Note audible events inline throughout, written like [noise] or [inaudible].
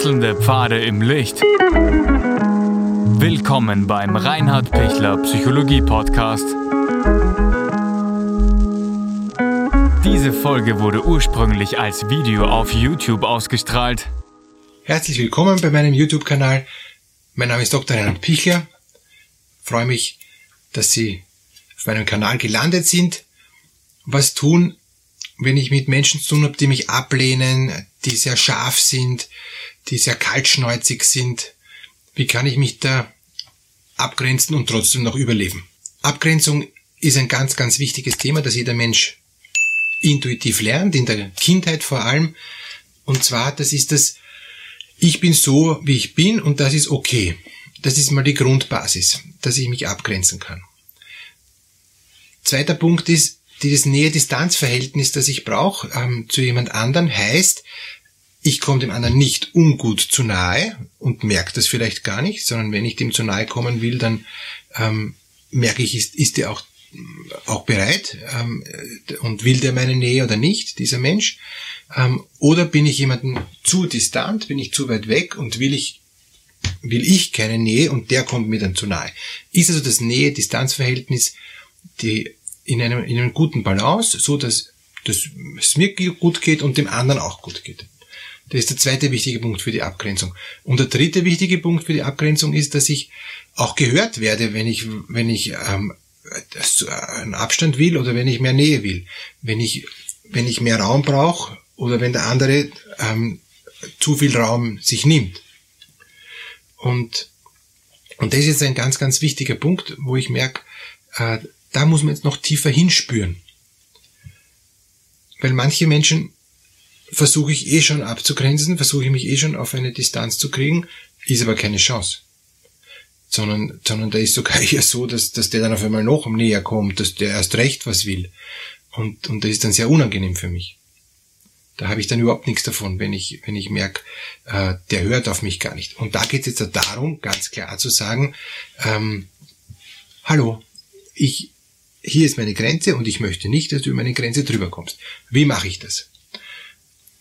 Wechselnde Pfade im Licht. Willkommen beim Reinhard Pichler Psychologie Podcast. Diese Folge wurde ursprünglich als Video auf YouTube ausgestrahlt. Herzlich willkommen bei meinem YouTube-Kanal. Mein Name ist Dr. Reinhard Pichler. Ich freue mich, dass Sie auf meinem Kanal gelandet sind. Was tun, wenn ich mit Menschen zu tun habe, die mich ablehnen, die sehr scharf sind, die sehr kaltschneuzig sind, wie kann ich mich da abgrenzen und trotzdem noch überleben? Abgrenzung ist ein ganz, ganz wichtiges Thema, das jeder Mensch intuitiv lernt, in der Kindheit vor allem. Und zwar, das ist das, ich bin so, wie ich bin und das ist okay. Das ist mal die Grundbasis, dass ich mich abgrenzen kann. Zweiter Punkt ist, dieses Nähe-Distanz-Verhältnis, das ich brauche ähm, zu jemand anderen, heißt, ich komme dem anderen nicht ungut zu nahe und merke das vielleicht gar nicht, sondern wenn ich dem zu nahe kommen will, dann ähm, merke ich, ist, ist der auch, auch bereit ähm, und will der meine Nähe oder nicht, dieser Mensch. Ähm, oder bin ich jemanden zu distant, bin ich zu weit weg und will ich, will ich keine Nähe und der kommt mir dann zu nahe. Ist also das Nähe-Distanz-Verhältnis die in einem, in einem guten Balance, so dass, dass es mir gut geht und dem anderen auch gut geht. Das ist der zweite wichtige Punkt für die Abgrenzung. Und der dritte wichtige Punkt für die Abgrenzung ist, dass ich auch gehört werde, wenn ich, wenn ich ähm, einen Abstand will oder wenn ich mehr Nähe will. Wenn ich, wenn ich mehr Raum brauche oder wenn der andere ähm, zu viel Raum sich nimmt. Und, und das ist jetzt ein ganz, ganz wichtiger Punkt, wo ich merke, äh, da muss man jetzt noch tiefer hinspüren. Weil manche Menschen versuche ich eh schon abzugrenzen, versuche ich mich eh schon auf eine Distanz zu kriegen, ist aber keine Chance. Sondern, sondern da ist sogar [laughs] eher so, dass, dass der dann auf einmal noch näher kommt, dass der erst recht was will. Und, und das ist dann sehr unangenehm für mich. Da habe ich dann überhaupt nichts davon, wenn ich, wenn ich merke, äh, der hört auf mich gar nicht. Und da geht es jetzt darum, ganz klar zu sagen, ähm, hallo, ich, hier ist meine Grenze und ich möchte nicht, dass du über meine Grenze drüber kommst. Wie mache ich das?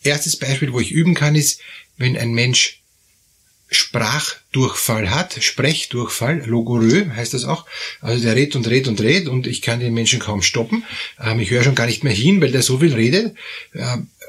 Erstes Beispiel, wo ich üben kann, ist, wenn ein Mensch Sprachdurchfall hat, Sprechdurchfall, Logorö heißt das auch. Also der redet und redet und redet und ich kann den Menschen kaum stoppen. Ähm, ich höre schon gar nicht mehr hin, weil der so viel redet.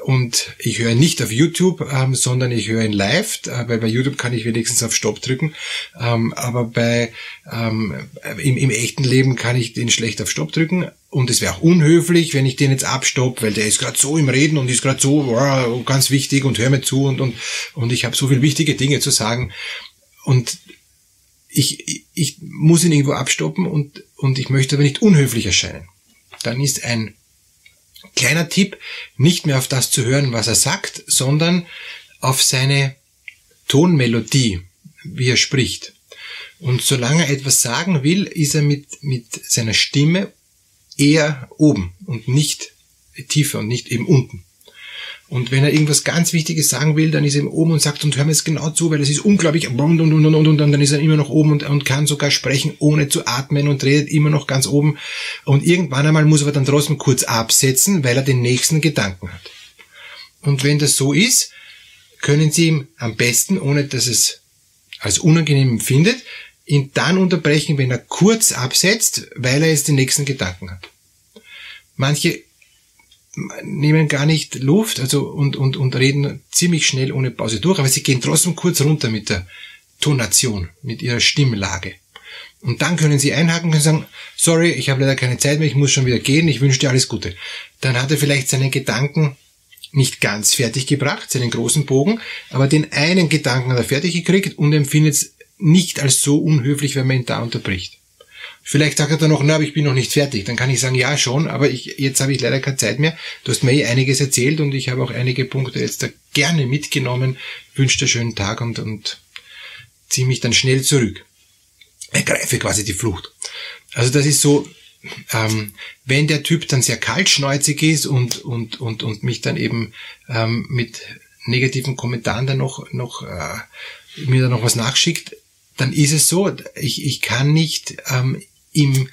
Und ich höre nicht auf YouTube, ähm, sondern ich höre ihn live, äh, weil bei YouTube kann ich wenigstens auf Stopp drücken. Ähm, aber bei ähm, im, im echten Leben kann ich den schlecht auf Stopp drücken. Und es wäre auch unhöflich, wenn ich den jetzt abstopp, weil der ist gerade so im Reden und ist gerade so wow, ganz wichtig und hör mir zu und, und, und ich habe so viele wichtige Dinge zu sagen. Und ich, ich muss ihn irgendwo abstoppen und, und ich möchte aber nicht unhöflich erscheinen. Dann ist ein kleiner Tipp, nicht mehr auf das zu hören, was er sagt, sondern auf seine Tonmelodie, wie er spricht. Und solange er etwas sagen will, ist er mit, mit seiner Stimme eher oben und nicht tiefer und nicht eben unten. Und wenn er irgendwas ganz Wichtiges sagen will, dann ist er oben und sagt, und hör mir jetzt genau zu, weil das ist unglaublich, und, und, und, und, und, dann ist er immer noch oben und, und kann sogar sprechen, ohne zu atmen und redet immer noch ganz oben. Und irgendwann einmal muss er dann trotzdem kurz absetzen, weil er den nächsten Gedanken hat. Und wenn das so ist, können Sie ihm am besten, ohne dass es als unangenehm empfindet, ihn dann unterbrechen, wenn er kurz absetzt, weil er jetzt den nächsten Gedanken hat. Manche nehmen gar nicht Luft, also und, und, und reden ziemlich schnell ohne Pause durch, aber sie gehen trotzdem kurz runter mit der Tonation, mit ihrer Stimmlage. Und dann können sie einhaken und sagen, sorry, ich habe leider keine Zeit mehr, ich muss schon wieder gehen, ich wünsche dir alles Gute. Dann hat er vielleicht seinen Gedanken nicht ganz fertig gebracht, seinen großen Bogen, aber den einen Gedanken hat er fertig gekriegt und empfindet es nicht als so unhöflich, wenn man ihn da unterbricht. Vielleicht sagt er dann noch, na, aber ich bin noch nicht fertig. Dann kann ich sagen, ja schon, aber ich, jetzt habe ich leider keine Zeit mehr. Du hast mir eh einiges erzählt und ich habe auch einige Punkte jetzt da gerne mitgenommen. Wünsche dir schönen Tag und, und ziehe mich dann schnell zurück. Ergreife quasi die Flucht. Also das ist so, ähm, wenn der Typ dann sehr kaltschneuzig ist und, und, und, und mich dann eben ähm, mit negativen Kommentaren dann noch, noch äh, mir dann noch was nachschickt, dann ist es so, ich, ich kann nicht ähm, ihm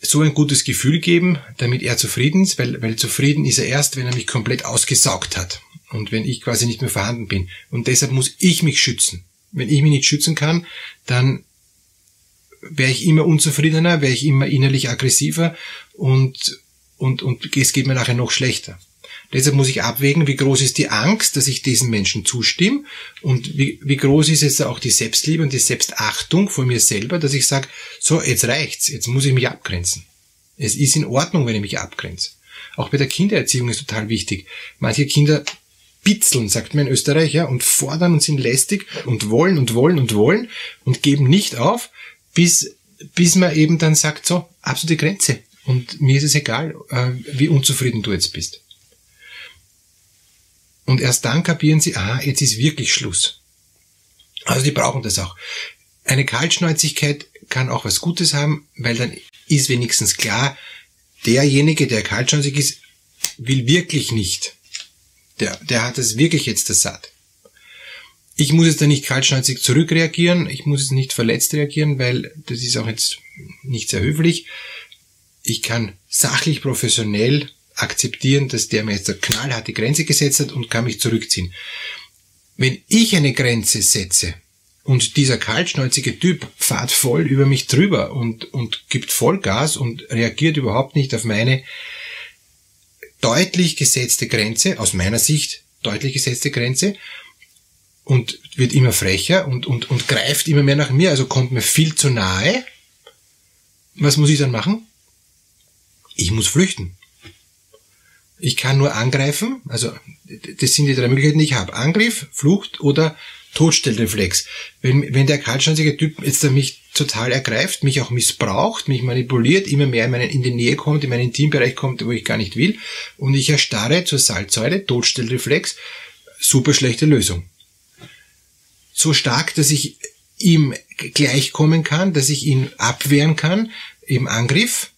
so ein gutes Gefühl geben, damit er zufrieden ist, weil, weil zufrieden ist er erst, wenn er mich komplett ausgesaugt hat. und wenn ich quasi nicht mehr vorhanden bin. Und deshalb muss ich mich schützen. Wenn ich mich nicht schützen kann, dann wäre ich immer unzufriedener, wäre ich immer innerlich aggressiver und, und, und es geht mir nachher noch schlechter. Deshalb muss ich abwägen, wie groß ist die Angst, dass ich diesen Menschen zustimme und wie, wie groß ist jetzt auch die Selbstliebe und die Selbstachtung vor mir selber, dass ich sage, so, jetzt reicht's, jetzt muss ich mich abgrenzen. Es ist in Ordnung, wenn ich mich abgrenze. Auch bei der Kindererziehung ist total wichtig. Manche Kinder bitzeln, sagt man in Österreich, ja, und fordern und sind lästig und wollen und wollen und wollen und geben nicht auf, bis, bis man eben dann sagt, so, absolute Grenze. Und mir ist es egal, äh, wie unzufrieden du jetzt bist. Und erst dann kapieren sie, ah, jetzt ist wirklich Schluss. Also die brauchen das auch. Eine Kaltschnäuzigkeit kann auch was Gutes haben, weil dann ist wenigstens klar, derjenige, der kaltschnäuzig ist, will wirklich nicht. Der, der hat es wirklich jetzt das satt. Ich muss jetzt da nicht kaltschnäuzig zurückreagieren, ich muss jetzt nicht verletzt reagieren, weil das ist auch jetzt nicht sehr höflich. Ich kann sachlich, professionell akzeptieren, dass der mir jetzt eine knallharte Grenze gesetzt hat und kann mich zurückziehen. Wenn ich eine Grenze setze und dieser kaltschnäuzige Typ fährt voll über mich drüber und, und gibt Vollgas und reagiert überhaupt nicht auf meine deutlich gesetzte Grenze, aus meiner Sicht deutlich gesetzte Grenze, und wird immer frecher und, und, und greift immer mehr nach mir, also kommt mir viel zu nahe. Was muss ich dann machen? Ich muss flüchten. Ich kann nur angreifen, also das sind die drei Möglichkeiten, die ich habe. Angriff, Flucht oder Todstellreflex. Wenn, wenn der kaltschnäuzige Typ jetzt mich total ergreift, mich auch missbraucht, mich manipuliert, immer mehr in, meinen, in die Nähe kommt, in meinen Intimbereich kommt, wo ich gar nicht will, und ich erstarre zur Salzsäule, Todstellreflex, super schlechte Lösung. So stark, dass ich ihm gleichkommen kann, dass ich ihn abwehren kann im Angriff,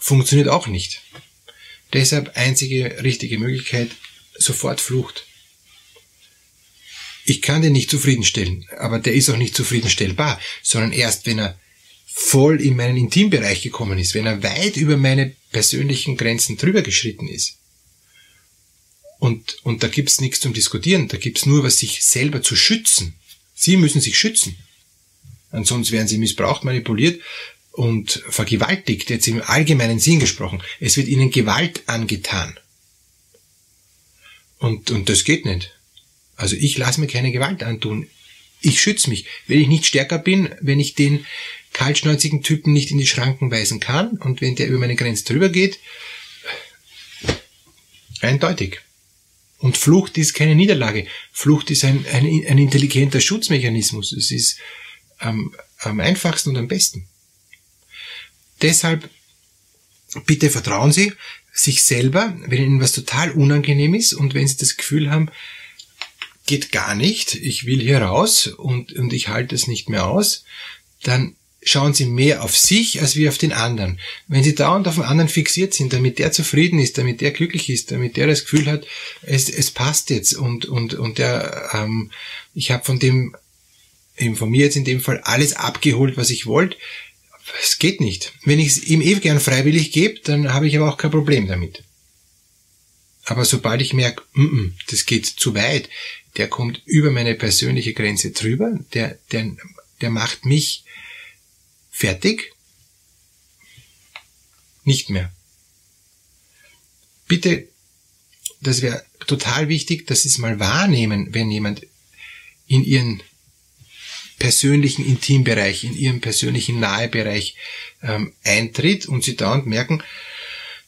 funktioniert auch nicht. Deshalb einzige richtige Möglichkeit, sofort Flucht. Ich kann den nicht zufriedenstellen, aber der ist auch nicht zufriedenstellbar, sondern erst wenn er voll in meinen Intimbereich gekommen ist, wenn er weit über meine persönlichen Grenzen drüber geschritten ist. Und, und da gibt's nichts zum Diskutieren, da gibt's nur was sich selber zu schützen. Sie müssen sich schützen. Ansonsten werden sie missbraucht, manipuliert und vergewaltigt, jetzt im allgemeinen Sinn gesprochen. Es wird ihnen Gewalt angetan. Und, und das geht nicht. Also ich lasse mir keine Gewalt antun. Ich schütze mich. Wenn ich nicht stärker bin, wenn ich den kaltschnäuzigen Typen nicht in die Schranken weisen kann und wenn der über meine Grenze drüber geht, eindeutig. Und Flucht ist keine Niederlage. Flucht ist ein, ein, ein intelligenter Schutzmechanismus. Es ist am, am einfachsten und am besten. Deshalb bitte vertrauen Sie sich selber, wenn Ihnen was total unangenehm ist und wenn Sie das Gefühl haben, geht gar nicht, ich will hier raus und, und ich halte es nicht mehr aus, dann schauen Sie mehr auf sich als wie auf den anderen. Wenn Sie dauernd auf den anderen fixiert sind, damit der zufrieden ist, damit der glücklich ist, damit der das Gefühl hat, es, es passt jetzt und, und, und der, ähm, ich habe von dem, eben von mir jetzt in dem Fall alles abgeholt, was ich wollte, es geht nicht. Wenn ich es ihm eh gern freiwillig gebe, dann habe ich aber auch kein Problem damit. Aber sobald ich merke, mm -mm, das geht zu weit, der kommt über meine persönliche Grenze drüber, der, der, der macht mich fertig, nicht mehr. Bitte, das wäre total wichtig, dass Sie es mal wahrnehmen, wenn jemand in Ihren persönlichen Intimbereich, in ihrem persönlichen Nahebereich ähm, eintritt und sie dauernd merken,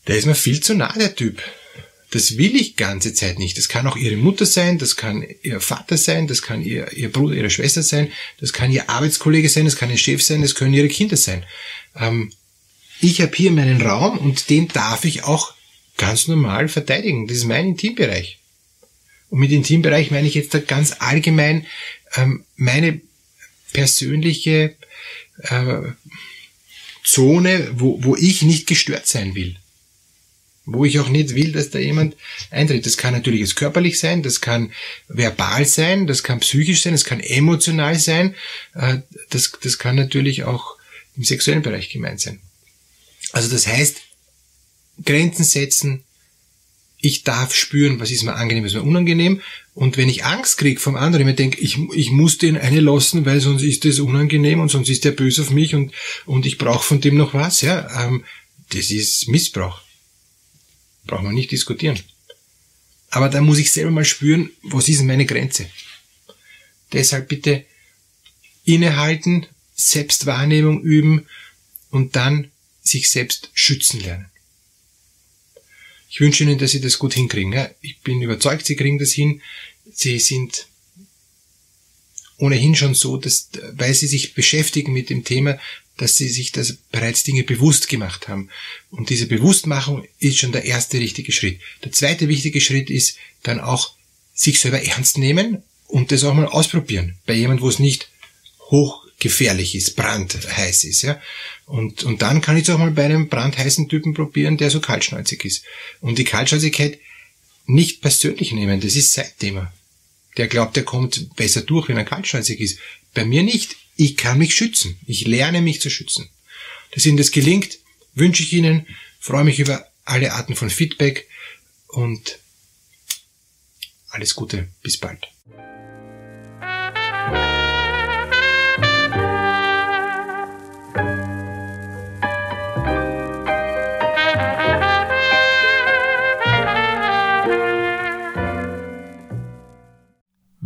der ist mir viel zu nah, der Typ. Das will ich ganze Zeit nicht. Das kann auch ihre Mutter sein, das kann ihr Vater sein, das kann ihr, ihr Bruder, ihre Schwester sein, das kann ihr Arbeitskollege sein, das kann ihr Chef sein, das können ihre Kinder sein. Ähm, ich habe hier meinen Raum und den darf ich auch ganz normal verteidigen. Das ist mein Intimbereich. Und mit Intimbereich meine ich jetzt da ganz allgemein ähm, meine persönliche äh, Zone, wo, wo ich nicht gestört sein will. Wo ich auch nicht will, dass da jemand eintritt. Das kann natürlich jetzt körperlich sein, das kann verbal sein, das kann psychisch sein, das kann emotional sein, äh, das, das kann natürlich auch im sexuellen Bereich gemeint sein. Also das heißt, Grenzen setzen, ich darf spüren, was ist mir angenehm, was ist mir unangenehm. Und wenn ich Angst kriege vom anderen, ich denke, ich, ich muss den eine lassen, weil sonst ist das unangenehm und sonst ist der böse auf mich und, und ich brauche von dem noch was, ja, ähm, das ist Missbrauch. Braucht man nicht diskutieren. Aber da muss ich selber mal spüren, was ist meine Grenze. Deshalb bitte innehalten, Selbstwahrnehmung üben und dann sich selbst schützen lernen. Ich wünsche Ihnen, dass Sie das gut hinkriegen. Ich bin überzeugt, Sie kriegen das hin. Sie sind ohnehin schon so, dass, weil Sie sich beschäftigen mit dem Thema, dass Sie sich das bereits Dinge bewusst gemacht haben. Und diese Bewusstmachung ist schon der erste richtige Schritt. Der zweite wichtige Schritt ist dann auch sich selber ernst nehmen und das auch mal ausprobieren. Bei jemand, wo es nicht hochgefährlich ist, brandheiß ist, ja. Und, und dann kann ich es auch mal bei einem brandheißen Typen probieren, der so kaltschnäuzig ist. Und die Kaltschnäuzigkeit nicht persönlich nehmen, das ist sein Thema. Der glaubt, er kommt besser durch, wenn er kaltschnäuzig ist. Bei mir nicht. Ich kann mich schützen. Ich lerne mich zu schützen. Dass Ihnen das gelingt, wünsche ich Ihnen. Freue mich über alle Arten von Feedback und alles Gute. Bis bald.